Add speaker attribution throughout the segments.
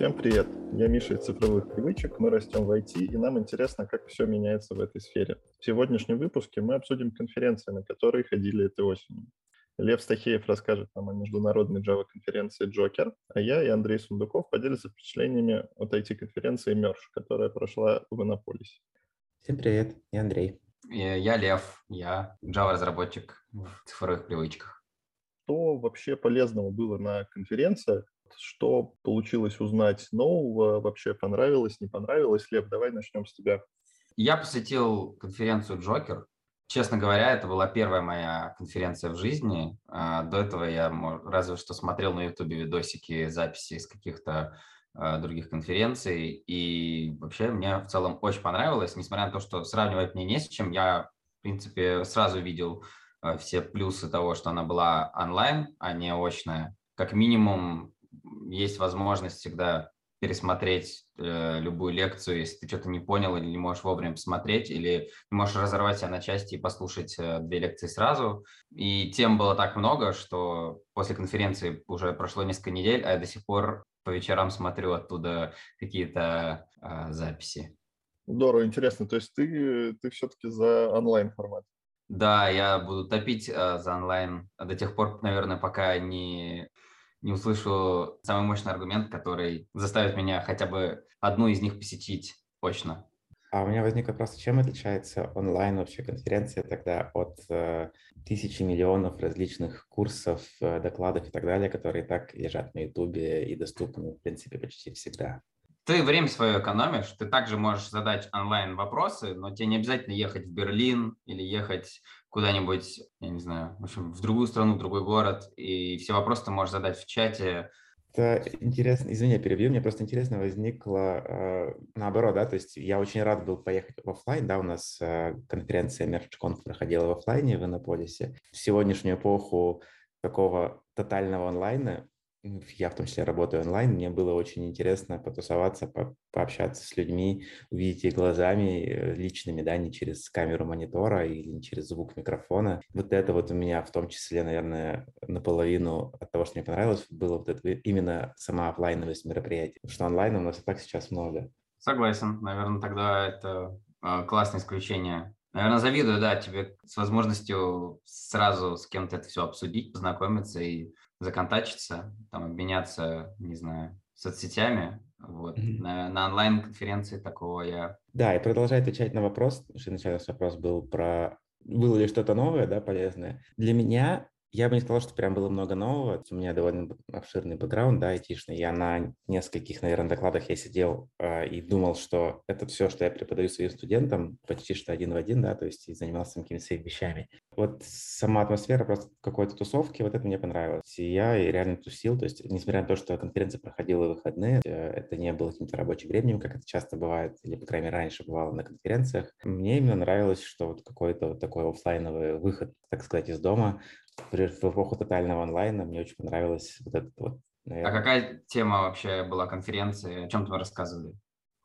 Speaker 1: Всем привет! Я Миша из цифровых привычек. Мы растем в IT, и нам интересно, как все меняется в этой сфере. В сегодняшнем выпуске мы обсудим конференции, на которые ходили этой осенью. Лев Стахеев расскажет нам о международной Java-конференции Джокер, а я и Андрей Сундуков поделятся впечатлениями от IT-конференции Merge, которая прошла в Иннополисе.
Speaker 2: Всем привет, я Андрей.
Speaker 3: Я Лев, я Java-разработчик в цифровых привычках.
Speaker 1: Что вообще полезного было на конференциях? Что получилось узнать нового? Вообще понравилось, не понравилось? Лев, давай начнем с тебя.
Speaker 3: Я посетил конференцию Джокер. Честно говоря, это была первая моя конференция в жизни. А, до этого я разве что смотрел на YouTube видосики, записи из каких-то а, других конференций. И вообще мне в целом очень понравилось, несмотря на то, что сравнивать мне не с чем. Я, в принципе, сразу видел а, все плюсы того, что она была онлайн, а не очная. Как минимум, есть возможность всегда пересмотреть э, любую лекцию, если ты что-то не понял или не можешь вовремя посмотреть, или не можешь разорвать себя на части и послушать э, две лекции сразу. И тем было так много, что после конференции уже прошло несколько недель, а я до сих пор по вечерам смотрю оттуда какие-то э, записи.
Speaker 1: Здорово, интересно. То есть ты, ты все-таки за онлайн формат?
Speaker 3: Да, я буду топить э, за онлайн до тех пор, наверное, пока не не услышу самый мощный аргумент, который заставит меня хотя бы одну из них посетить точно.
Speaker 2: А у меня возник вопрос, чем отличается онлайн вообще конференция тогда от э, тысячи миллионов различных курсов, э, докладов и так далее, которые так лежат на Ютубе и доступны, в принципе, почти всегда?
Speaker 3: Ты время свое экономишь, ты также можешь задать онлайн вопросы, но тебе не обязательно ехать в Берлин или ехать куда-нибудь, я не знаю, в общем, в другую страну, в другой город, и все вопросы ты можешь задать в чате.
Speaker 2: Это интересно, извини, я перебью, мне просто интересно возникло э, наоборот, да, то есть я очень рад был поехать в офлайн, да, у нас э, конференция MerchConf проходила в офлайне в Иннополисе. В сегодняшнюю эпоху такого тотального онлайна я в том числе работаю онлайн, мне было очень интересно потусоваться, по пообщаться с людьми, увидеть их глазами э, личными, да, не через камеру монитора или не через звук микрофона. Вот это вот у меня в том числе, наверное, наполовину от того, что мне понравилось, было вот это именно сама офлайновость мероприятия. Потому что онлайн у нас и так сейчас много.
Speaker 3: Согласен. Наверное, тогда это э, классное исключение. Наверное, завидую, да, тебе с возможностью сразу с кем-то это все обсудить, познакомиться и законтачиться, там, обменяться, не знаю, соцсетями. Вот. Mm-hmm. На, на онлайн-конференции такого я...
Speaker 2: Да, и продолжая отвечать на вопрос, что начальный вопрос был про было ли что-то новое, да, полезное. Для меня я бы не сказал, что прям было много нового. У меня довольно обширный бэкграунд, да, айтишный. Я на нескольких, наверное, докладах я сидел э, и думал, что это все, что я преподаю своим студентам, почти что один в один, да, то есть и занимался какими-то своими вещами. Вот сама атмосфера просто какой-то тусовки, вот это мне понравилось. И я реально тусил, то есть несмотря на то, что конференция проходила в выходные, э, это не было каким-то рабочим временем, как это часто бывает, или, по крайней мере, раньше бывало на конференциях. Мне именно нравилось, что вот какой-то вот такой офлайновый выход, так сказать, из дома, в эпоху тотального онлайна мне очень понравилось вот этот вот.
Speaker 3: Наверное. А какая тема вообще была конференции? О чем ты рассказывали?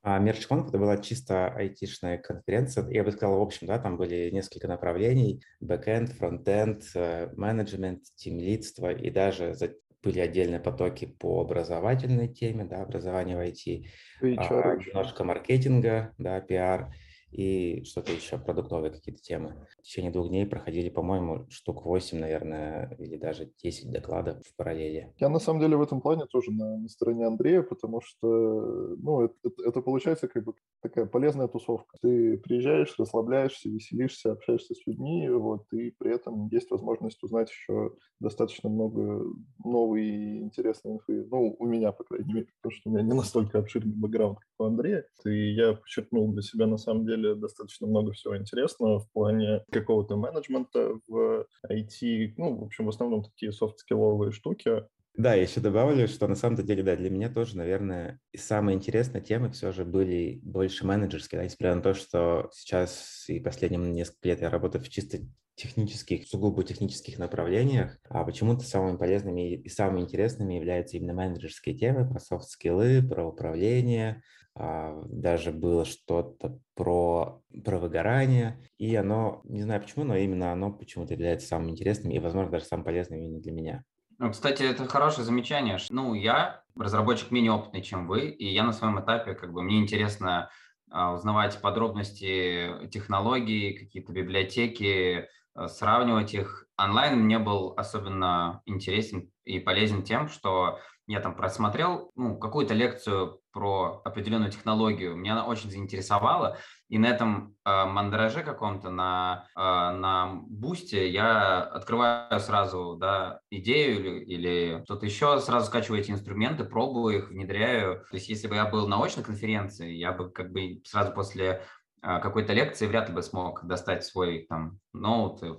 Speaker 2: А это была чисто айтишная конференция. Я бы сказал, в общем, да, там были несколько направлений. Бэкэнд, фронтенд, э, менеджмент, тимлидство и даже были отдельные потоки по образовательной теме, да, образование в IT, а, немножко маркетинга, да, пиар и что-то еще, продуктовые какие-то темы. В течение двух дней проходили, по-моему, штук 8, наверное, или даже 10 докладов в параллели.
Speaker 1: Я на самом деле в этом плане тоже на, на стороне Андрея, потому что, ну, это, это, это получается как бы такая полезная тусовка. Ты приезжаешь, расслабляешься, веселишься, общаешься с людьми, вот, и при этом есть возможность узнать еще достаточно много новой и интересной инфы. Ну, у меня, по крайней мере, потому что у меня не настолько обширный бэкграунд, как у Андрея. И я подчеркнул для себя, на самом деле, достаточно много всего интересного в плане какого-то менеджмента в IT, ну, в общем, в основном такие софт-скилловые штуки.
Speaker 2: Да, еще добавлю, что на самом деле, да, для меня тоже, наверное, самые интересные темы все же были больше менеджерские, да, несмотря на то, что сейчас и последние несколько лет я работаю в чисто технических, сугубо технических направлениях, а почему-то самыми полезными и самыми интересными являются именно менеджерские темы про софт-скиллы, про управление, даже было что-то про, про выгорание, и оно, не знаю почему, но именно оно почему-то является самым интересным и, возможно, даже самым полезным именно для меня.
Speaker 3: Ну, кстати, это хорошее замечание. Ну, я разработчик менее опытный, чем вы, и я на своем этапе, как бы, мне интересно а, узнавать подробности технологий, какие-то библиотеки, а, сравнивать их. Онлайн мне был особенно интересен и полезен тем, что я там просмотрел ну, какую-то лекцию про определенную технологию, меня она очень заинтересовала, и на этом э, мандраже каком-то, на, э, на бусте я открываю сразу да, идею или, или что-то еще, сразу скачиваю эти инструменты, пробую их, внедряю. То есть если бы я был на очной конференции, я бы как бы сразу после а, какой-то лекции вряд ли бы смог достать свой там ноут, э,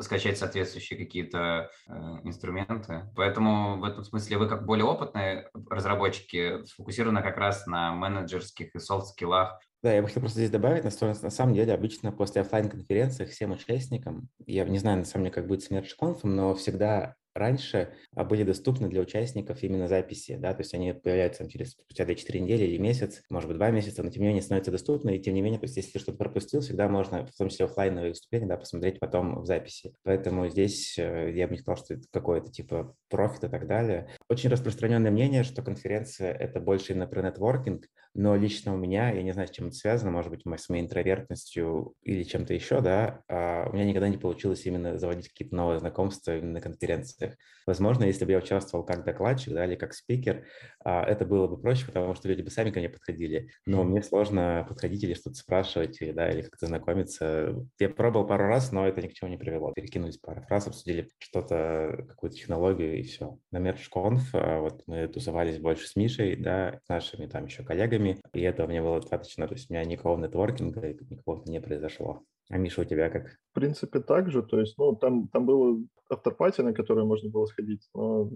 Speaker 3: скачать соответствующие какие-то э, инструменты. Поэтому в этом смысле вы как более опытные разработчики сфокусированы как раз на менеджерских и софт-скиллах.
Speaker 2: Да, я бы хотел просто здесь добавить, на, на самом деле обычно после офлайн конференции всем участникам, я не знаю на самом деле, как будет с мерч-конфом, но всегда раньше а, были доступны для участников именно записи, да, то есть они появляются через спустя 2-4 недели или месяц, может быть, 2 месяца, но тем не менее становятся доступны, и тем не менее, то есть если что-то пропустил, всегда можно, в том числе офлайновые выступления, да, посмотреть потом в записи. Поэтому здесь э, я бы не сказал, что это какое-то типа профит и так далее. Очень распространенное мнение, что конференция — это больше именно про нетворкинг, но лично у меня, я не знаю, с чем это связано, может быть, с моей интровертностью или чем-то еще, да, а, у меня никогда не получилось именно заводить какие-то новые знакомства именно на конференциях. Возможно, если бы я участвовал как докладчик, да, или как спикер, а, это было бы проще, потому что люди бы сами ко мне подходили. Но мне сложно подходить или что-то спрашивать, да, или как-то знакомиться. Я пробовал пару раз, но это ни к чему не привело. Перекинулись пару фраз, обсудили что-то, какую-то технологию, и все. На MergeConf а, вот мы тусовались больше с Мишей, да, с нашими там еще коллегами, и этого мне было достаточно, то есть у меня никакого нетворкинга никакого не произошло. А Миша, у тебя как?
Speaker 1: В принципе, так же. То есть, ну, там, там было авторпати, на которое можно было сходить. Но,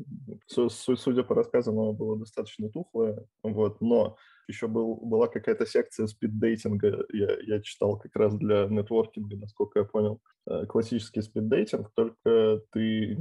Speaker 1: судя по рассказам, оно было достаточно тухлое. Вот. Но еще был, была какая-то секция спиддейтинга, я, я читал как раз для нетворкинга, насколько я понял. Э, классический спиддейтинг, только ты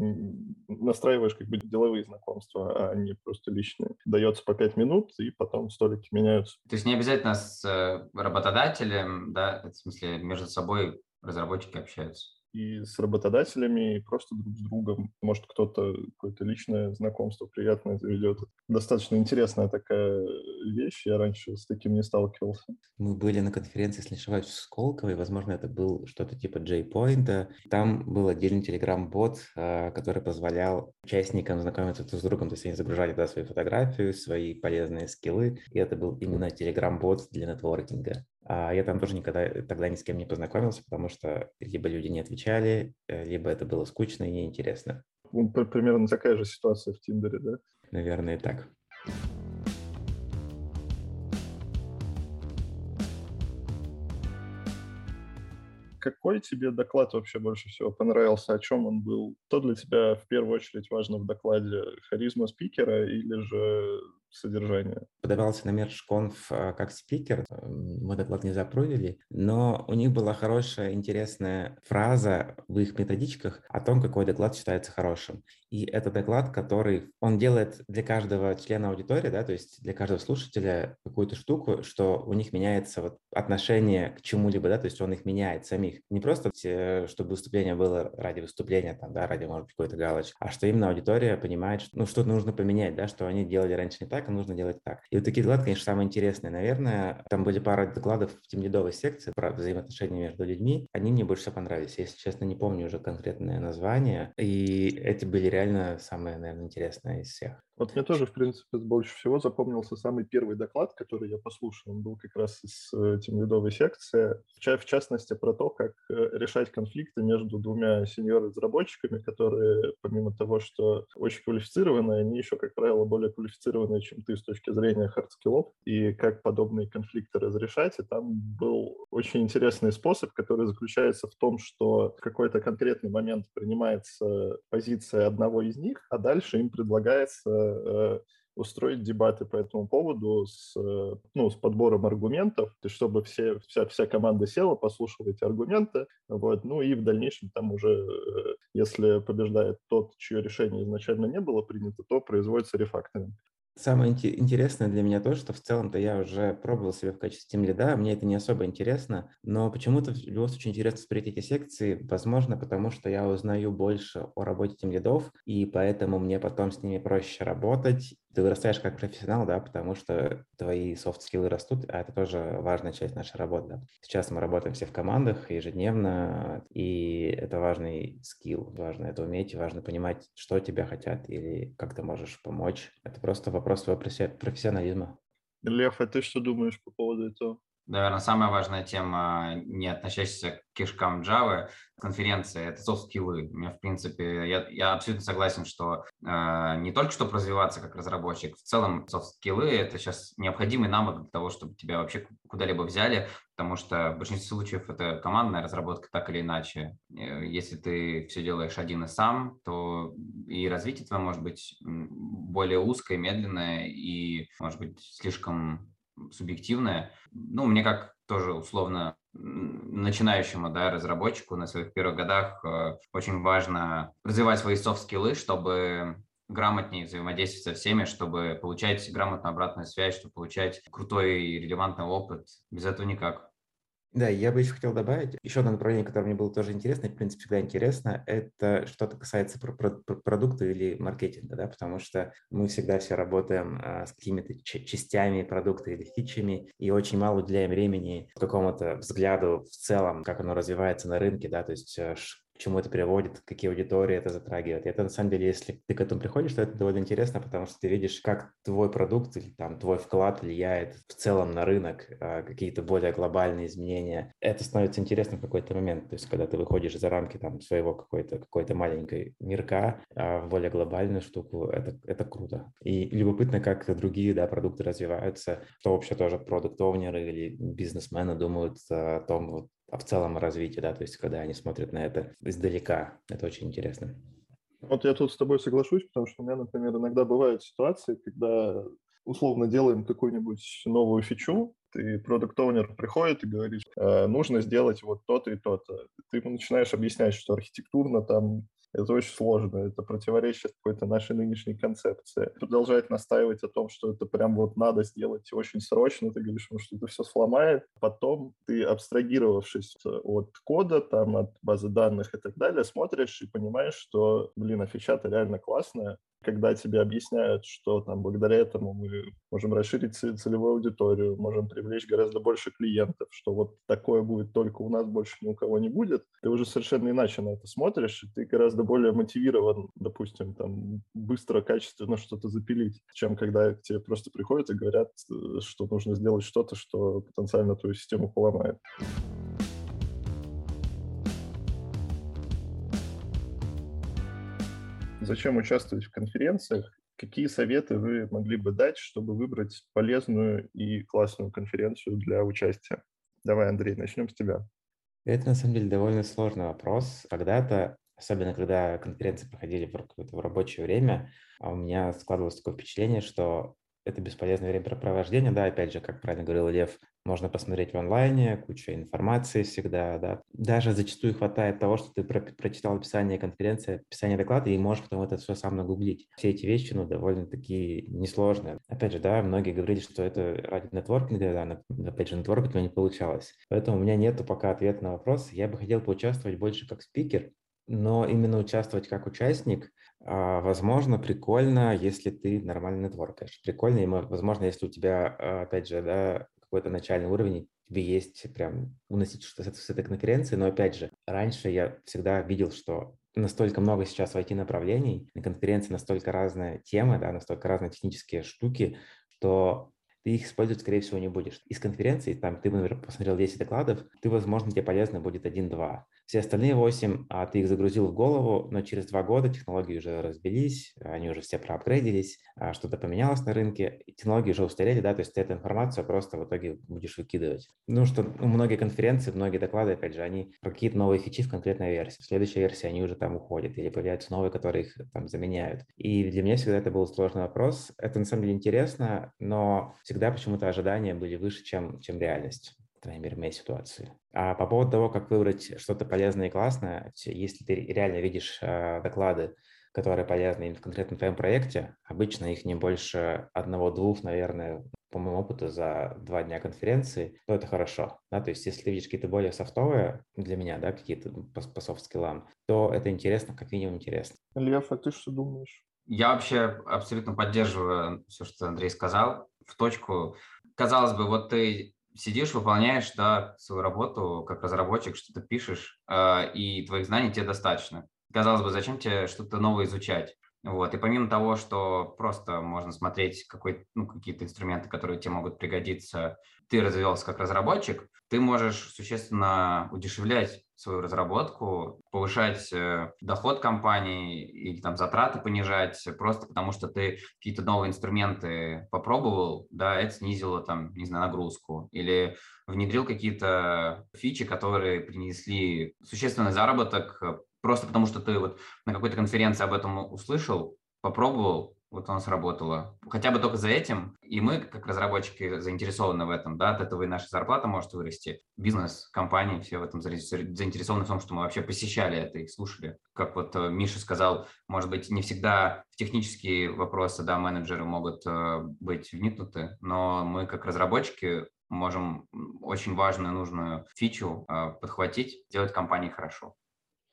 Speaker 1: настраиваешь как бы деловые знакомства, а не просто личные. Дается по пять минут, и потом столики меняются.
Speaker 3: То есть не обязательно с э, работодателем, да, в смысле между собой разработчики общаются?
Speaker 1: И с работодателями, и просто друг с другом. Может, кто-то какое-то личное знакомство приятное заведет. Достаточно интересная такая вещь. Я раньше с таким не сталкивался.
Speaker 2: Мы были на конференции, если не ошибаюсь, в Сколково, и, возможно, это был что-то типа J-Point. Там был отдельный телеграм-бот, а, который позволял участникам знакомиться друг с другом. То есть они загружали туда свои фотографии, свои полезные скиллы, и это был именно телеграм-бот для нетворкинга. А я там тоже никогда тогда ни с кем не познакомился, потому что либо люди не отвечали, э, либо это было скучно и неинтересно.
Speaker 1: Ну, примерно такая же ситуация в Тиндере, да?
Speaker 2: Наверное, так.
Speaker 1: какой тебе доклад вообще больше всего понравился? О чем он был? Что для тебя в первую очередь важно в докладе? Харизма спикера или же содержание.
Speaker 2: Подавался на MergeConf а, как спикер, мы доклад не запрудили, но у них была хорошая, интересная фраза в их методичках о том, какой доклад считается хорошим. И это доклад, который он делает для каждого члена аудитории, да, то есть для каждого слушателя какую-то штуку, что у них меняется вот отношение к чему-либо, да, то есть он их меняет самих. Не просто, чтобы выступление было ради выступления, там, да, ради, может быть, какой-то галочки, а что именно аудитория понимает, что, ну, что-то нужно поменять, да, что они делали раньше не так, так, а нужно делать так. И вот такие доклады, конечно, самые интересные. Наверное, там были пара докладов в тимлидовой секции про взаимоотношения между людьми. Они мне больше всего понравились. Если честно, не помню уже конкретное название. И эти были реально самые, наверное, интересные из всех.
Speaker 1: Вот мне тоже, в принципе, больше всего запомнился самый первый доклад, который я послушал. Он был как раз из э, team lead овой секции. В частности, про то, как э, решать конфликты между двумя senior разработчиками, которые, помимо того, что очень квалифицированные, они еще, как правило, более квалифицированные, чем ты с точки зрения hard skill ов, и как подобные конфликты разрешать. И там был очень интересный способ, который заключается в том, что в какой-то конкретный момент принимается позиция одного из них, а дальше им предлагается Э, устроить дебаты по этому поводу с, э, ну, с подбором аргументов, чтобы все, вся, вся команда села, послушала эти аргументы, вот, ну и в дальнейшем там уже, э, если побеждает тот, чье решение изначально не было принято, то производится рефакторинг.
Speaker 2: Самое интересное для меня то, что в целом-то я уже пробовал себя в качестве тем лида, мне это не особо интересно, но почему-то в любом случае интересно смотреть эти секции, возможно, потому что я узнаю больше о работе тем лидов, и поэтому мне потом с ними проще работать, ты вырастаешь как профессионал, да, потому что твои софт-скиллы растут, а это тоже важная часть нашей работы. Сейчас мы работаем все в командах ежедневно, и это важный скилл, важно это уметь, важно понимать, что тебя хотят или как ты можешь помочь. Это просто вопрос твоего профессионализма.
Speaker 1: Лев, а ты что думаешь по поводу этого?
Speaker 3: Наверное, самая важная тема, не относящаяся к кишкам Java, конференции, это софт-скиллы. Мне, в принципе, я, я абсолютно согласен, что э, не только чтобы развиваться как разработчик, в целом софт-скиллы – это сейчас необходимый навык для того, чтобы тебя вообще куда-либо взяли, потому что в большинстве случаев это командная разработка так или иначе. Э, если ты все делаешь один и сам, то и развитие твое может быть более узкое, медленное и, может быть, слишком субъективное. Ну, мне как тоже условно начинающему да, разработчику на своих первых годах э, очень важно развивать свои софт-скиллы, чтобы грамотнее взаимодействовать со всеми, чтобы получать грамотную обратную связь, чтобы получать крутой и релевантный опыт. Без этого никак.
Speaker 2: Да, я бы еще хотел добавить, еще одно направление, которое мне было тоже интересно, и, в принципе, всегда интересно, это что-то касается про про продукта или маркетинга, да, потому что мы всегда все работаем а, с какими-то частями продукта или фичами, и очень мало уделяем времени какому-то взгляду в целом, как оно развивается на рынке, да, то есть э, чему это приводит, какие аудитории это затрагивает. И это на самом деле, если ты к этому приходишь, то это довольно интересно, потому что ты видишь, как твой продукт или там твой вклад влияет в целом на рынок, а, какие-то более глобальные изменения. Это становится интересным в какой-то момент. То есть, когда ты выходишь за рамки там своего какой-то какой-то маленькой мирка а в более глобальную штуку, это, это круто. И любопытно, как другие да, продукты развиваются, что вообще тоже продукт-овнеры или бизнесмены думают о том, вот, а в целом развитие, да, то есть когда они смотрят на это издалека, это очень интересно.
Speaker 1: Вот я тут с тобой соглашусь, потому что у меня, например, иногда бывают ситуации, когда условно делаем какую-нибудь новую фичу, ты продукт оунер приходит и говорит, э, нужно сделать вот то-то и то-то. Ты ему начинаешь объяснять, что архитектурно там это очень сложно, это противоречит какой-то нашей нынешней концепции. Продолжает настаивать о том, что это прям вот надо сделать очень срочно, ты говоришь, что это все сломает. Потом ты, абстрагировавшись от кода, там, от базы данных и так далее, смотришь и понимаешь, что, блин, а фича-то реально классная, когда тебе объясняют, что там благодаря этому мы можем расширить целевую аудиторию, можем привлечь гораздо больше клиентов, что вот такое будет только у нас, больше ни у кого не будет, ты уже совершенно иначе на это смотришь, и ты гораздо более мотивирован, допустим, там быстро, качественно что-то запилить, чем когда к тебе просто приходят и говорят, э, что нужно сделать что-то, что потенциально твою систему поломает. Зачем участвовать в конференциях? Какие советы вы могли бы дать, чтобы выбрать полезную и классную конференцию для участия? Давай, Андрей, начнем с тебя.
Speaker 2: Это на самом деле довольно сложный вопрос. Когда-то, особенно когда конференции проходили в, в рабочее время, а у меня складывалось такое впечатление, что это бесполезное времяпрепровождение, да, опять же, как правильно говорил Лев, можно посмотреть в онлайне, куча информации всегда, да. Даже зачастую хватает того, что ты про прочитал описание конференции, описание доклада, и можешь потом это все сам нагуглить. Все эти вещи, ну, довольно-таки несложные. Опять же, да, многие говорили, что это ради нетворкинга, да, но, опять же, нетворкинг не получалось. Поэтому у меня нету пока ответа на вопрос. Я бы хотел поучаствовать больше как спикер, но именно участвовать как участник, возможно, прикольно, если ты нормально нетворкаешь. Прикольно, и, возможно, если у тебя, а, опять же, да, какой-то начальный уровень, тебе есть прям уносить что-то с этой конференции, но опять же, раньше я всегда видел, что настолько много сейчас IT-направлений, на конференции настолько разные темы, да, настолько разные технические штуки, что ты их использовать, скорее всего, не будешь. Из конференции, там, ты, например, посмотрел 10 докладов, ты, возможно, тебе полезно будет один-два. Все остальные 8, а ты их загрузил в голову, но через два года технологии уже разбились, они уже все проапгрейдились, а что-то поменялось на рынке, технологии уже устарели, да, то есть ты эту информацию просто в итоге будешь выкидывать. Ну, что ну, многие конференции, многие доклады, опять же, они про какие-то новые фичи в конкретной версии. В следующей версии они уже там уходят или появляются новые, которые их там заменяют. И для меня всегда это был сложный вопрос. Это на самом деле интересно, но всегда почему-то ожидания были выше, чем, чем реальность по крайней мере, в моей ситуации. А по поводу того, как выбрать что-то полезное и классное, если ты реально видишь э, доклады, которые полезны в конкретно твоем проекте. Обычно их не больше одного-двух, наверное, по моему опыту, за два дня конференции, то это хорошо. Да? То есть если видишь какие-то более софтовые для меня, да, какие-то по, по софт-скиллам, то это интересно, как минимум интересно.
Speaker 1: Лев, а ты что думаешь?
Speaker 3: Я вообще абсолютно поддерживаю все, что Андрей сказал, в точку. Казалось бы, вот ты сидишь, выполняешь да, свою работу как разработчик, что-то пишешь, э, и твоих знаний тебе достаточно. Казалось бы, зачем тебе что-то новое изучать? Вот. И помимо того, что просто можно смотреть какой, ну, какие-то инструменты, которые тебе могут пригодиться, ты развивался как разработчик, ты можешь существенно удешевлять свою разработку, повышать э, доход компании или там затраты понижать, просто потому что ты какие-то новые инструменты попробовал, да, это снизило там, не знаю, нагрузку. Или внедрил какие-то фичи, которые принесли существенный заработок просто потому что ты вот на какой-то конференции об этом услышал, попробовал, вот оно сработало. Хотя бы только за этим. И мы, как разработчики, заинтересованы в этом. Да? От этого и наша зарплата может вырасти. Бизнес, компании, все в этом заинтересованы в том, что мы вообще посещали это и слушали. Как вот э, Миша сказал, может быть, не всегда в технические вопросы да, менеджеры могут э, быть вникнуты, но мы, как разработчики, можем очень важную, нужную фичу э, подхватить, сделать компании хорошо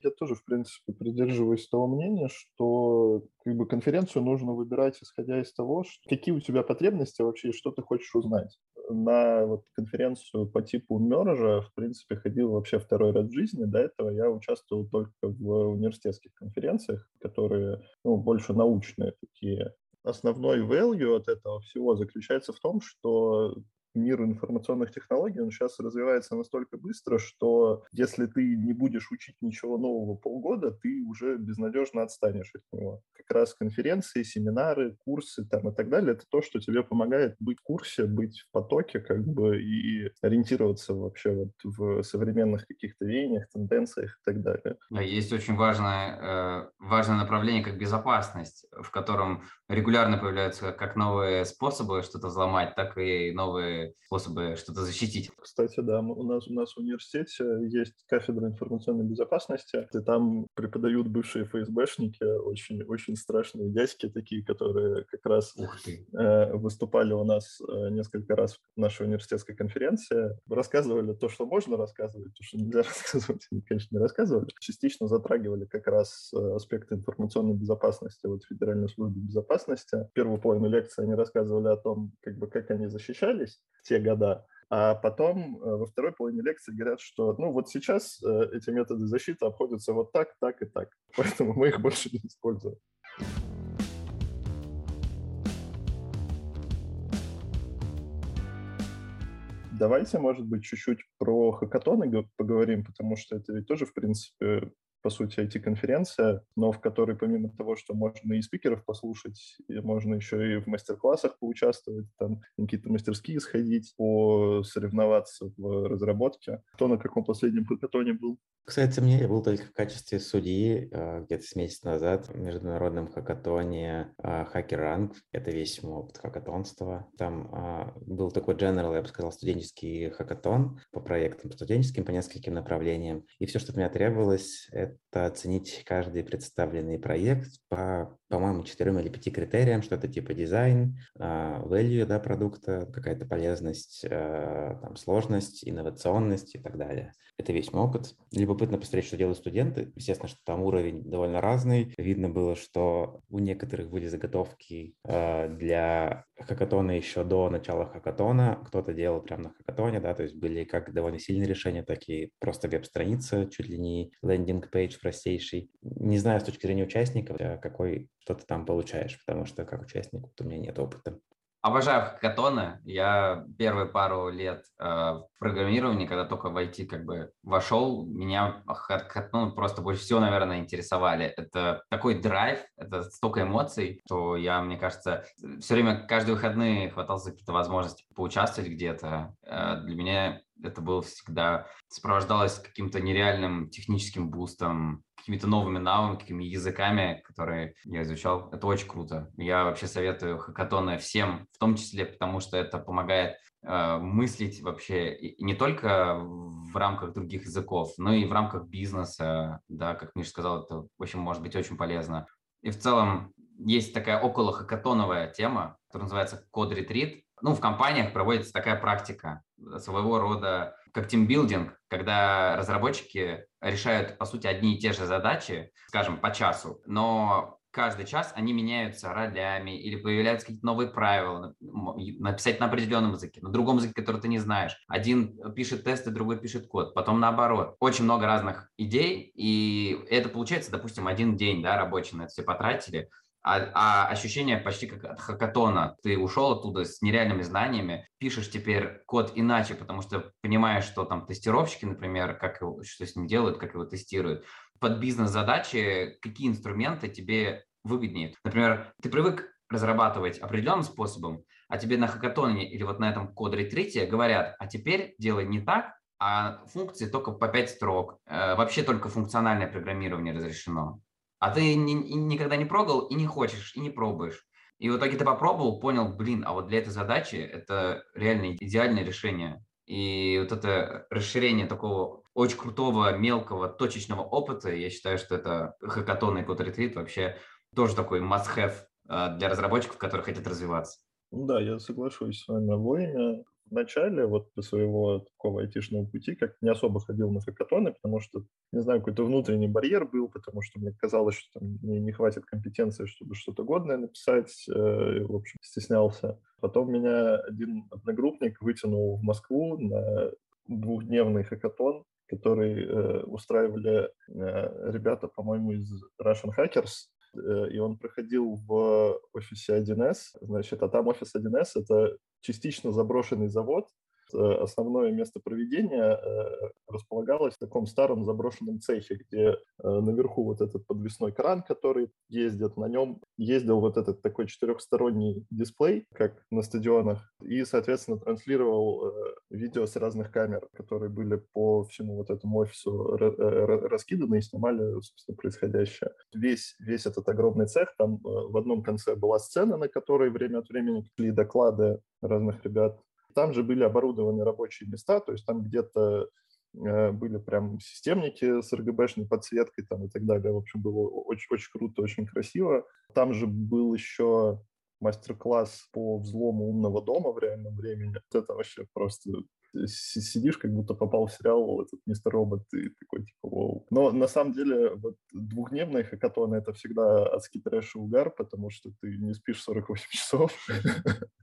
Speaker 1: я тоже, в принципе, придерживаюсь того мнения, что как бы конференцию нужно выбирать, исходя из того, что, какие у тебя потребности вообще и что ты хочешь узнать. На вот конференцию по типу Мержа, в принципе, ходил вообще второй раз в жизни. До этого я участвовал только в университетских конференциях, которые ну, больше научные такие. Основной value от этого всего заключается в том, что мир информационных технологий, он сейчас развивается настолько быстро, что если ты не будешь учить ничего нового полгода, ты уже безнадежно отстанешь от него. Как раз конференции, семинары, курсы там и так далее, это то, что тебе помогает быть в курсе, быть в потоке как бы и ориентироваться вообще вот в современных каких-то веяниях, тенденциях и так далее.
Speaker 3: Есть очень важное, э, важное направление, как безопасность, в котором регулярно появляются как новые способы что-то взломать, так и новые способы что-то защитить.
Speaker 1: Кстати, да, у нас, у нас в университете есть кафедра информационной безопасности, и там преподают бывшие ФСБшники, очень, очень страшные дядьки такие, которые как раз э, выступали у нас э, несколько раз в нашей университетской конференции, рассказывали то, что можно рассказывать, то, что нельзя рассказывать, они, конечно, не рассказывали. Частично затрагивали как раз э, аспекты информационной безопасности, вот Федеральной службы безопасности. Первую половину лекции они рассказывали о том, как бы, как они защищались, те года. А потом э, во второй половине лекции говорят, что ну вот сейчас э, эти методы защиты обходятся вот так, так и так. Поэтому мы их больше не используем. Давайте, может быть, чуть-чуть про хакатоны поговорим, потому что это ведь тоже, в принципе, по сути, IT-конференция, но в которой помимо того, что можно и спикеров послушать, и можно еще и в мастер-классах поучаствовать, там какие-то мастерские сходить, посоревноваться в разработке. Кто на каком последнем хакатоне был?
Speaker 2: Кстати, мне я был только в качестве судьи э, где-то с месяц назад в международном хакатоне Хакеранг. Э, Это весь мой опыт хакатонства. Там э, был такой general, я бы сказал, студенческий хакатон по проектам студенческим, по нескольким направлениям. И все, что от меня требовалось, это оценить каждый представленный проект по, по-моему, четырем или пяти критериям, что-то типа дизайн, value да, продукта, какая-то полезность, там, сложность, инновационность и так далее. Это весь мой опыт. Любопытно посмотреть, что делают студенты. Естественно, что там уровень довольно разный. Видно было, что у некоторых были заготовки для хакатона еще до начала хакатона. Кто-то делал прямо на хакатоне, да, то есть были как довольно сильные решения, так и просто веб-страница, чуть ли не landing page простейший. Не знаю с точки зрения участников, какой что ты там получаешь, потому что как участник у меня нет опыта.
Speaker 3: Обожаю хакатоны. Я первые пару лет э, в программировании, когда только в IT как бы вошел, меня хакатоны просто больше всего, наверное, интересовали. Это такой драйв, это столько эмоций, что я, мне кажется, все время, каждые выходные хватался какие-то возможности поучаствовать где-то. Э, для меня это было всегда сопровождалось каким-то нереальным техническим бустом, какими-то новыми навыками, языками, которые я изучал. Это очень круто. Я вообще советую хакатоны всем, в том числе потому, что это помогает э, мыслить вообще не только в рамках других языков, но и в рамках бизнеса. Да, как Миша сказал, это, в общем, может быть очень полезно. И в целом есть такая около хакатоновая тема, которая называется код-ретрит. Ну, в компаниях проводится такая практика своего рода как тимбилдинг, когда разработчики решают, по сути, одни и те же задачи, скажем, по часу, но каждый час они меняются ролями или появляются какие-то новые правила, написать на определенном языке, на другом языке, который ты не знаешь. Один пишет тесты, другой пишет код, потом наоборот. Очень много разных идей, и это получается, допустим, один день да, рабочий на это все потратили, а, а ощущение почти как от хакатона. Ты ушел оттуда с нереальными знаниями, пишешь теперь код иначе, потому что понимаешь, что там тестировщики, например, как его, что с ним делают, как его тестируют. Под бизнес-задачи какие инструменты тебе выгоднее. Например, ты привык разрабатывать определенным способом, а тебе на хакатоне или вот на этом код-ретрите говорят, а теперь делай не так, а функции только по 5 строк. Э, вообще только функциональное программирование разрешено а ты ни, никогда не пробовал и не хочешь, и не пробуешь. И в итоге ты попробовал, понял, блин, а вот для этой задачи это реально идеальное решение. И вот это расширение такого очень крутого, мелкого, точечного опыта, я считаю, что это хакатон и код ретрит вообще тоже такой must-have а, для разработчиков, которые хотят развиваться.
Speaker 1: Да, я соглашусь с вами обоими в начале вот своего такого айтишного пути как не особо ходил на хакатоны, потому что, не знаю, какой-то внутренний барьер был, потому что мне казалось, что там, мне не хватит компетенции, чтобы что-то годное написать, э, в общем, стеснялся. Потом меня один одногруппник вытянул в Москву на двухдневный хакатон, который э, устраивали э, ребята, по-моему, из Russian Hackers, и он проходил в офисе 1С, значит, а там офис 1С — это частично заброшенный завод. Э, основное место проведения э, располагалось в таком старом заброшенном цехе, где э, наверху вот этот подвесной кран, который ездит, на нем ездил вот этот такой четырехсторонний дисплей, как на стадионах, и, соответственно, транслировал видео с разных камер, которые были по всему вот этому офису раскиданы и снимали, собственно, происходящее. Весь, весь этот огромный цех, там в одном конце была сцена, на которой время от времени шли доклады разных ребят. Там же были оборудованы рабочие места, то есть там где-то э, были прям системники с RGB-шной подсветкой там и так далее. В общем, было очень, очень круто, очень красиво. Там же был еще мастер-класс по взлому умного дома в реальном времени. Это вообще просто сидишь, как будто попал в сериал этот мистер робот, и такой типа вау. Но на самом деле вот двухдневные хакатоны это всегда адский трэш и угар, потому что ты не спишь 48 часов.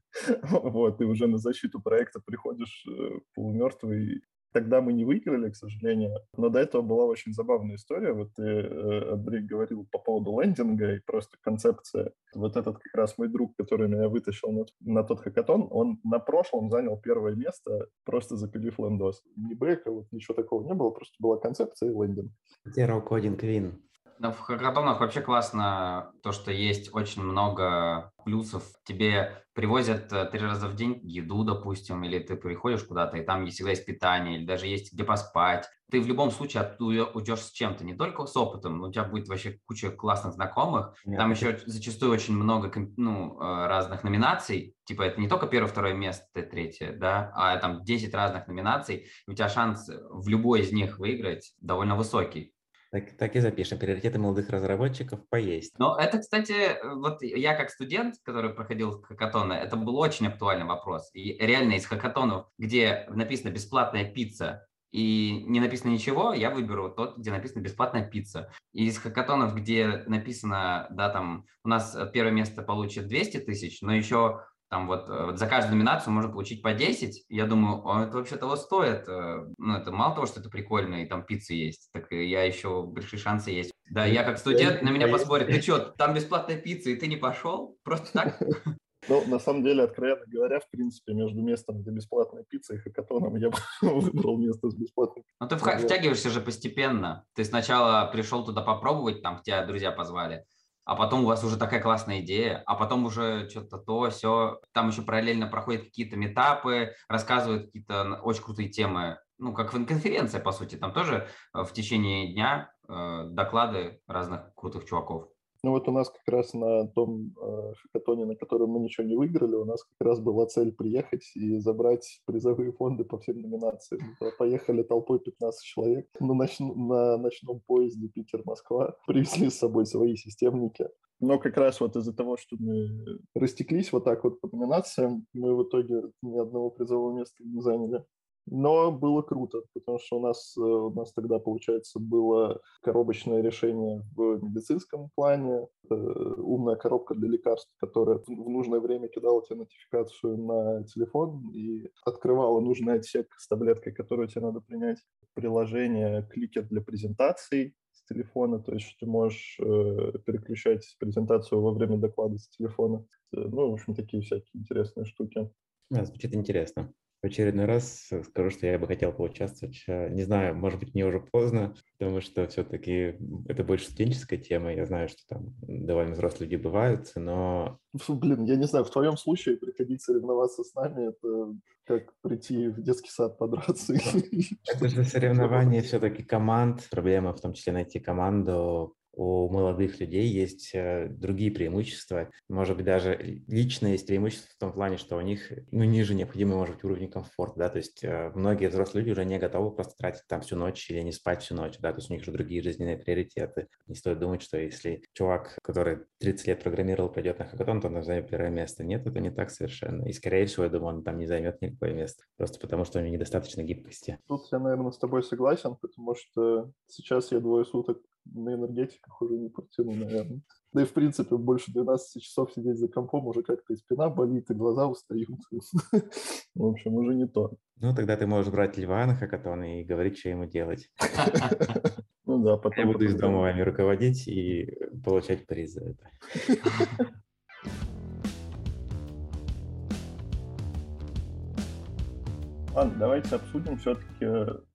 Speaker 1: Вот, и уже на защиту проекта приходишь э, полумертвый, Тогда мы не выиграли, к сожалению, но до этого была очень забавная история. Вот ты, э, Андрей, говорил по поводу лендинга и просто концепция. Вот этот как раз мой друг, который меня вытащил на, на тот хакатон, он на прошлом занял первое место, просто запилив лендос. Ни бэка, вот ничего такого не было, просто была концепция и лендинг.
Speaker 2: Zero Coding Queen.
Speaker 3: Но в хакатонах вообще классно то, что есть очень много плюсов. Тебе привозят э, три раза в день еду, допустим, или ты приходишь куда-то, и там всегда есть питание, или даже есть где поспать. Ты в любом случае оттуда уйдешь с чем-то, не только с опытом, но у тебя будет вообще куча классных знакомых. Нет. Там еще зачастую очень много ну, э, разных номинаций. Типа это не только первое, второе место, третье, да, а там 10 разных номинаций, и у тебя шанс в любой из них выиграть довольно высокий.
Speaker 2: Так, так и запишем. Приоритеты молодых разработчиков поесть.
Speaker 3: Но это, кстати, вот я как студент, который проходил хакатоны, это был очень актуальный вопрос. И реально из хакатонов, где написано «бесплатная пицца», и не написано ничего, я выберу тот, где написано «бесплатная пицца». И из хакатонов, где написано, да, там, у нас первое место получит 200 тысяч, но еще там вот, э, вот за каждую номинацию можно получить по 10. Я думаю, о, это вообще того стоит. Э, ну, это мало того, что это прикольно, и там пицца есть, так я еще большие шансы есть. Да, я как студент, на меня поспорят, ты что, там бесплатная пицца, и ты не пошел? Просто так?
Speaker 1: Ну, на самом деле, откровенно говоря, в принципе, между местом, где бесплатная пицца и хакатоном, я бы выбрал место с бесплатной
Speaker 3: Ну, ты втягиваешься же постепенно. Ты сначала пришел туда попробовать, там тебя друзья позвали, а потом у вас уже такая классная идея, а потом уже что-то то, все. Там еще параллельно проходят какие-то метапы, рассказывают какие-то очень крутые темы. Ну, как конференция, по сути. Там тоже э, в течение дня э, доклады разных крутых чуваков.
Speaker 1: Ну вот у нас как раз на том э, хакатоне, на котором мы ничего не выиграли, у нас как раз была цель приехать и забрать призовые фонды по всем номинациям. Поехали толпой 15 человек на, ноч... на ночном поезде Питер-Москва, привезли с собой свои системники. Но как раз вот из-за того, что мы растеклись вот так вот по номинациям, мы в итоге ни одного призового места не заняли. Но было круто, потому что у нас, э, у нас тогда, получается, было коробочное решение в медицинском плане, умная коробка для лекарств, которая в нужное время кидала тебе нотификацию на телефон и открывала нужный отсек с таблеткой, которую тебе надо принять. Приложение кликер для презентаций с телефона, то есть ты можешь э, переключать презентацию во время доклада с телефона. Э, ну, в общем, такие всякие интересные штуки.
Speaker 2: Да, звучит интересно в очередной раз скажу, что я бы хотел поучаствовать. Э, не знаю, может быть, мне уже поздно, потому что все-таки это больше студенческая тема. Я знаю, что там довольно взрослые люди бывают, но...
Speaker 1: Блин, я не знаю, в твоем случае приходить соревноваться с нами, это как прийти в детский сад подраться.
Speaker 2: Это же соревнование все-таки команд. Проблема в том числе найти команду, у молодых людей есть э, другие преимущества. Может быть, даже лично есть преимущество в том плане, что у них ну, ниже необходимый, может быть, уровень комфорта. Да? То есть э, многие взрослые люди уже не готовы просто тратить там всю ночь или не спать всю ночь. Да? То есть у них же другие жизненные приоритеты. Не стоит думать, что если чувак, который 30 лет программировал, пойдет на хакатон, то он займет первое место. Нет, это не так совершенно. И, скорее всего, я думаю, он там не займет никакое место. Просто потому, что у него недостаточно гибкости.
Speaker 1: Тут я, наверное, с тобой согласен, потому что сейчас я двое суток на энергетиках уже не протяну, наверное. Да и, в принципе, больше 12 часов сидеть за компом уже как-то и спина болит, и глаза устают. В общем, уже не то.
Speaker 2: Ну, тогда ты можешь брать льва на хакатон и говорить, что ему делать.
Speaker 1: Ну да, потом...
Speaker 2: Я буду из дома вами руководить и получать приз за это.
Speaker 1: Ладно, давайте обсудим все-таки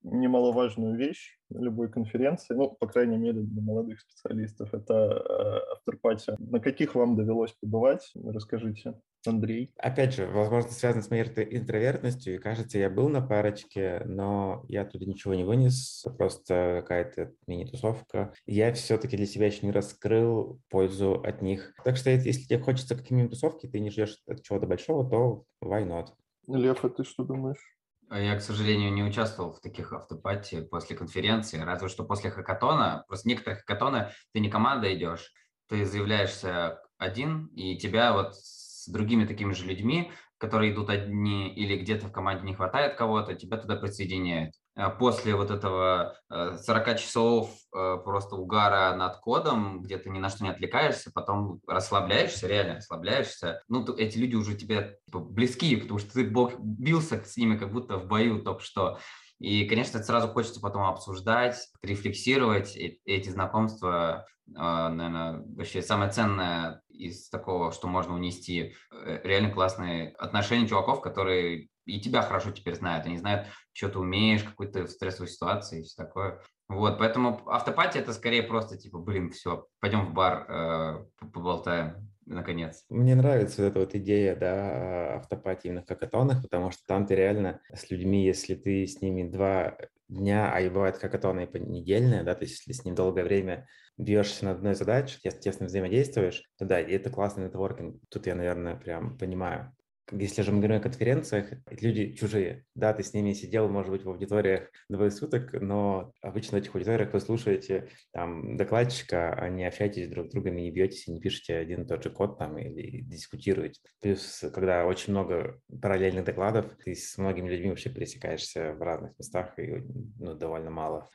Speaker 1: немаловажную вещь любой конференции, ну, по крайней мере, для молодых специалистов. Это э, авторпати. На каких вам довелось побывать? Расскажите. Андрей.
Speaker 2: Опять же, возможно, связано с моей интровертностью, и кажется, я был на парочке, но я оттуда ничего не вынес, просто какая-то мини-тусовка. Я все-таки для себя еще не раскрыл пользу от них. Так что если тебе хочется какие-нибудь тусовки, ты не ждешь от чего-то большого, то why not?
Speaker 1: Лев, а ты что думаешь?
Speaker 3: А я, к сожалению, не участвовал в таких автопати после конференции, разве что после хакатона. Просто некоторые хакатоны ты не команда идешь, ты заявляешься один, и тебя вот с другими такими же людьми, которые идут одни или где-то в команде не хватает кого-то, тебя туда присоединяют. А после вот этого 40 э, часов э, просто угара над кодом, где ты ни на что не отвлекаешься, потом расслабляешься, реально расслабляешься, ну, эти люди уже тебе типа, близки, потому что ты бился с ними как будто в бою только что. И, конечно, это сразу хочется потом обсуждать, рефлексировать. Эти знакомства, наверное, вообще самое ценное из такого, что можно унести. Э, реально классные отношения чуваков, которые и тебя хорошо теперь знают, они знают, что ты умеешь, какой-то стрессовой ситуации и все такое. Вот, поэтому автопатия это скорее просто типа, блин, все, пойдем в бар, э, поболтаем, наконец.
Speaker 2: Мне нравится эта вот идея, да, автопатии именно в хакатонах, потому что там ты реально с людьми, если ты с ними два дня, а и бывают хакатоны и понедельные, да, то есть если с ним долгое время бьешься над одной задачей, тесно взаимодействуешь, то да, и это классный нетворкинг. Тут я, наверное, прям понимаю если же мы говорим о конференциях, люди чужие. Да, ты с ними сидел, может быть, в аудиториях двое суток, но обычно в этих аудиториях вы слушаете там докладчика, а не общаетесь друг с другом не бьетесь, и не пишете один и тот же код там или дискутируете. Плюс, когда очень много параллельных докладов, ты с многими людьми вообще пересекаешься в разных местах и ну, довольно мало.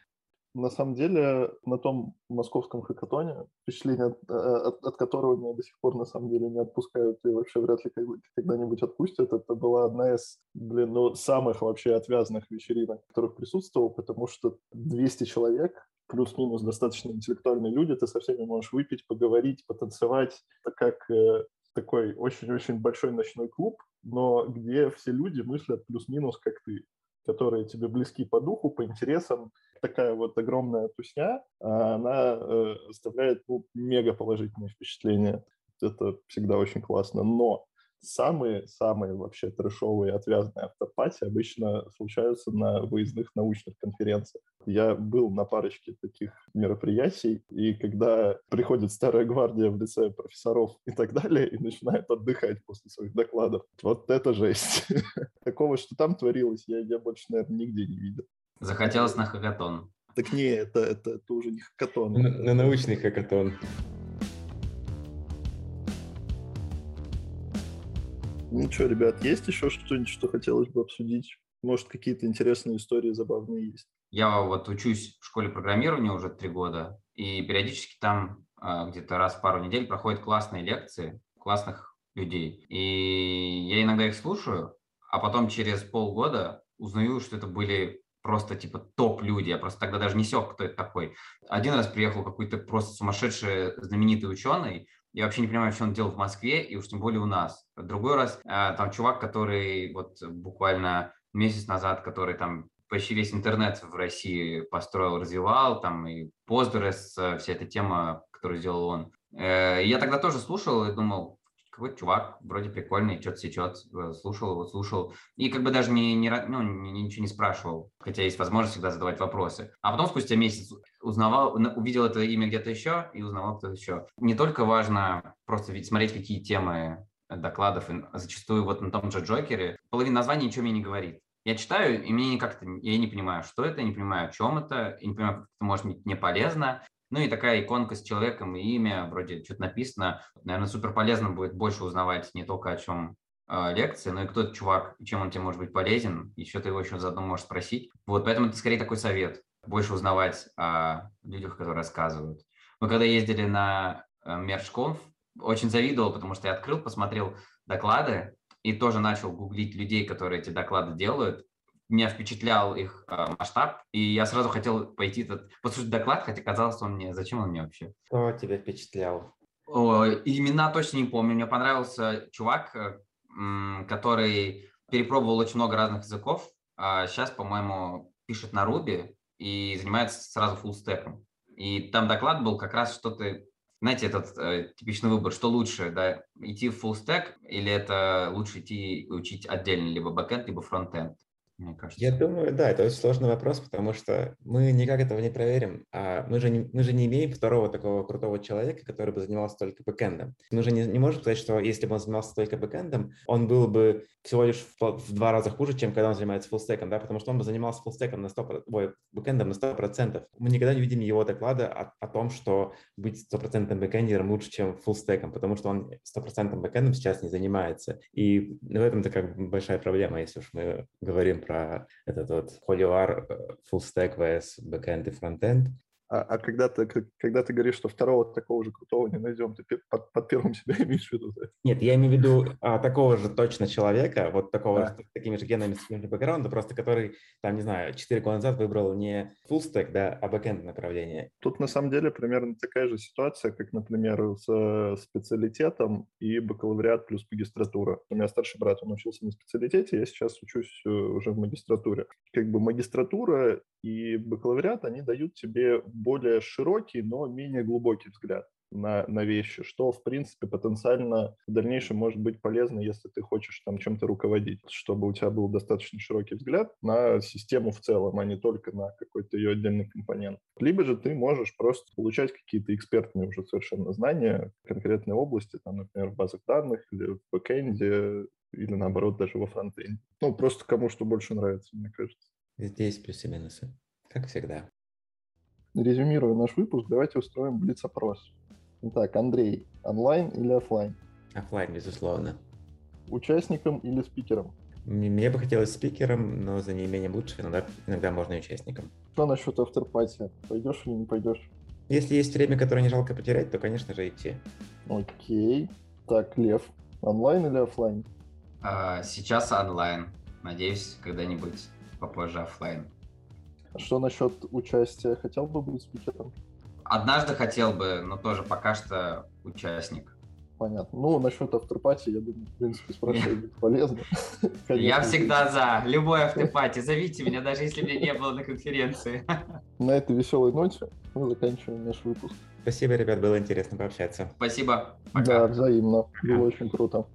Speaker 1: На самом деле, на том московском хакатоне, впечатление, от, э, от, от которого меня до сих пор на самом деле не отпускают и вообще вряд ли когда-нибудь отпустят, это была одна из, блин, ну, самых вообще отвязных вечеринок, в которых присутствовал, потому что 200 человек, плюс-минус достаточно интеллектуальные люди, ты со всеми можешь выпить, поговорить, потанцевать. Это как э, такой очень-очень большой ночной клуб, но где все люди мыслят плюс-минус как ты которые тебе близки по духу, по интересам. Такая вот огромная тусня, а она э, оставляет ну, мега положительное впечатление. Это всегда очень классно. Но самые-самые вообще трешовые отвязные автопати обычно случаются на выездных научных конференциях. Я был на парочке таких мероприятий, и когда приходит старая гвардия в лице профессоров и так далее, и начинает отдыхать после своих докладов, вот это жесть. Такого, что там творилось, я, я больше, наверное, нигде не видел.
Speaker 3: Захотелось на хакатон.
Speaker 1: Так не, это, это, это уже не хакатон.
Speaker 2: На, на научный хакатон.
Speaker 1: Ну что, ребят, есть еще что-нибудь, что хотелось бы обсудить? Может, какие-то интересные истории забавные есть?
Speaker 3: Я вот учусь в школе программирования уже три года, и периодически там а, где-то раз в пару недель проходят классные лекции классных людей. И я иногда их слушаю, а потом через полгода узнаю, что это были просто типа топ-люди. Я просто тогда даже не сек, кто это такой. Один раз приехал какой-то просто сумасшедший знаменитый ученый, я вообще не понимаю, что он делал в Москве, и уж тем более у нас. Другой раз, а, там чувак, который вот буквально месяц назад, который там почти весь интернет в России построил, развивал, там и Postgres, вся эта тема, которую сделал он. Э, я тогда тоже слушал и думал, какой чувак, вроде прикольный, что-то сечет, э, слушал его, слушал. И как бы даже не, не, ну, ничего не спрашивал, хотя есть возможность всегда задавать вопросы. А потом спустя месяц узнавал, увидел это имя где-то еще и узнавал кто-то еще. Не только важно просто смотреть, какие темы докладов, и зачастую вот на том же Джокере половина названия ничего мне не говорит. Я читаю, и мне как-то, я не понимаю, что это, не понимаю, о чем это, и не понимаю, как это может быть не полезно. Ну и такая иконка с человеком и имя, вроде что-то написано. Наверное, супер полезно будет больше узнавать не только о чем э, лекции, но и кто этот чувак, чем он тебе может быть полезен, еще ты его еще заодно можешь спросить. Вот, поэтому это скорее такой совет, больше узнавать о людях, которые рассказывают. Мы когда ездили на э, Мерчконф, очень завидовал, потому что я открыл, посмотрел доклады и тоже начал гуглить людей, которые эти доклады делают, меня впечатлял их э, масштаб, и я сразу хотел пойти этот, послушать доклад, хотя казалось, он мне, зачем он мне вообще?
Speaker 2: Кто тебя впечатлял?
Speaker 3: О, имена точно не помню. Мне понравился чувак, э, который перепробовал очень много разных языков, а сейчас, по-моему, пишет на Ruby и занимается сразу фуллстеком. И там доклад был как раз что-то знаете, этот э, типичный выбор, что лучше, да, идти в full stack или это лучше идти учить отдельно либо бэкэнд, либо фронтенд? Мне кажется.
Speaker 2: Я думаю, да, это очень сложный вопрос, потому что мы никак этого не проверим. А мы же не, мы же не имеем второго такого крутого человека, который бы занимался только бэкэндом. Мы же не, не можем сказать, что если бы он занимался только бэкэндом, он был бы всего лишь в, в два раза хуже, чем когда он занимается фуллстеком, да, потому что он бы занимался фуллстеком на 100%, ой, бэкэндом на 100%. Мы никогда не видим его доклада о, о том, что быть стопроцентным бэкэндером лучше, чем фуллстеком, потому что он стопроцентным бэкэндом сейчас не занимается. И в этом-то как большая проблема, если уж мы говорим про этот вот холивар э, full stack vs backend и frontend.
Speaker 1: А, а когда, ты, когда ты говоришь, что второго такого же крутого не найдем, ты под, под первым себя имеешь в виду? Да?
Speaker 2: Нет, я имею в виду а, такого же точно человека, вот такого да. с такими же генами, с таким же бэкграундом, просто который, там, не знаю, 4 года назад выбрал не full stack, да, а backend направление.
Speaker 1: Тут на самом деле примерно такая же ситуация, как, например, с э, специалитетом и бакалавриат плюс магистратура. У меня старший брат, он учился на специалитете, я сейчас учусь э, уже в магистратуре. Как бы магистратура и бакалавриат, они дают тебе более широкий, но менее глубокий взгляд на, на вещи, что, в принципе, потенциально в дальнейшем может быть полезно, если ты хочешь там чем-то руководить, чтобы у тебя был достаточно широкий взгляд на систему в целом, а не только на какой-то ее отдельный компонент. Либо же ты можешь просто получать какие-то экспертные уже совершенно знания конкретной области, там, например, в базах данных или в backend е, или наоборот даже во фронтенде. Ну, просто кому что больше нравится, мне кажется.
Speaker 2: Здесь плюсы и минусы, как всегда.
Speaker 1: Резюмируя наш выпуск, давайте устроим блиц-опрос. Итак, Андрей, онлайн или офлайн?
Speaker 2: Офлайн, безусловно.
Speaker 1: Участником или спикером?
Speaker 2: Мне бы хотелось спикером, но за неимением лучше иногда, иногда можно и участником.
Speaker 1: Что насчет авторпати? Пойдешь или не пойдешь?
Speaker 2: Если есть время, которое не жалко потерять, то, конечно же, идти.
Speaker 1: Окей. Так, Лев, онлайн или офлайн?
Speaker 3: А, сейчас онлайн. Надеюсь, когда-нибудь попозже офлайн.
Speaker 1: А что насчет участия? Хотел бы быть спикером?
Speaker 3: Однажды хотел бы, но тоже пока что участник.
Speaker 1: Понятно. Ну, насчет автопати, я думаю, в принципе, спрашивать будет полезно.
Speaker 3: Я всегда за. Любой автопати. Зовите меня, даже если меня не было на конференции.
Speaker 1: На этой веселой ноте мы заканчиваем наш выпуск.
Speaker 2: Спасибо, ребят, было интересно пообщаться.
Speaker 3: Спасибо.
Speaker 1: Пока. Да, взаимно. Было очень круто.